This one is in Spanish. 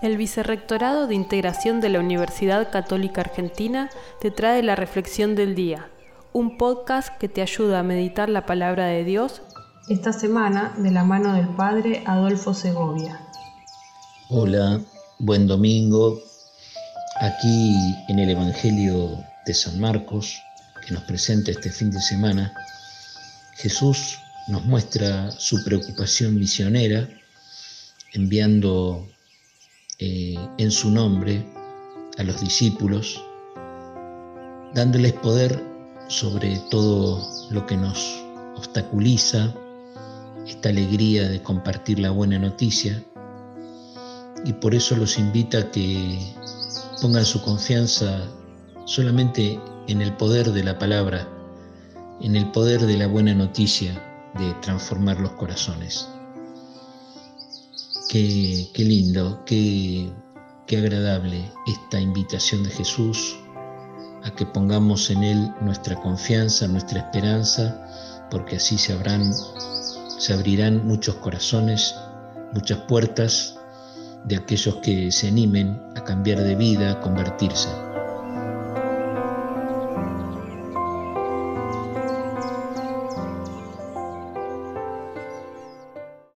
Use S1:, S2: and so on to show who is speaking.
S1: El Vicerrectorado de Integración de la Universidad Católica Argentina te trae la Reflexión del Día, un podcast que te ayuda a meditar la palabra de Dios esta semana de la mano del Padre Adolfo Segovia.
S2: Hola, buen domingo. Aquí en el Evangelio de San Marcos, que nos presenta este fin de semana, Jesús nos muestra su preocupación misionera, enviando eh, en su nombre a los discípulos, dándoles poder sobre todo lo que nos obstaculiza, esta alegría de compartir la buena noticia, y por eso los invita a que pongan su confianza solamente en el poder de la palabra, en el poder de la buena noticia de transformar los corazones. Qué, lindo, qué, qué agradable esta invitación de Jesús a que pongamos en Él nuestra confianza, nuestra esperanza, porque así se, se abrirán muchos corazones, muchas puertas de aquellos que se animen a cambiar de vida, a convertirse.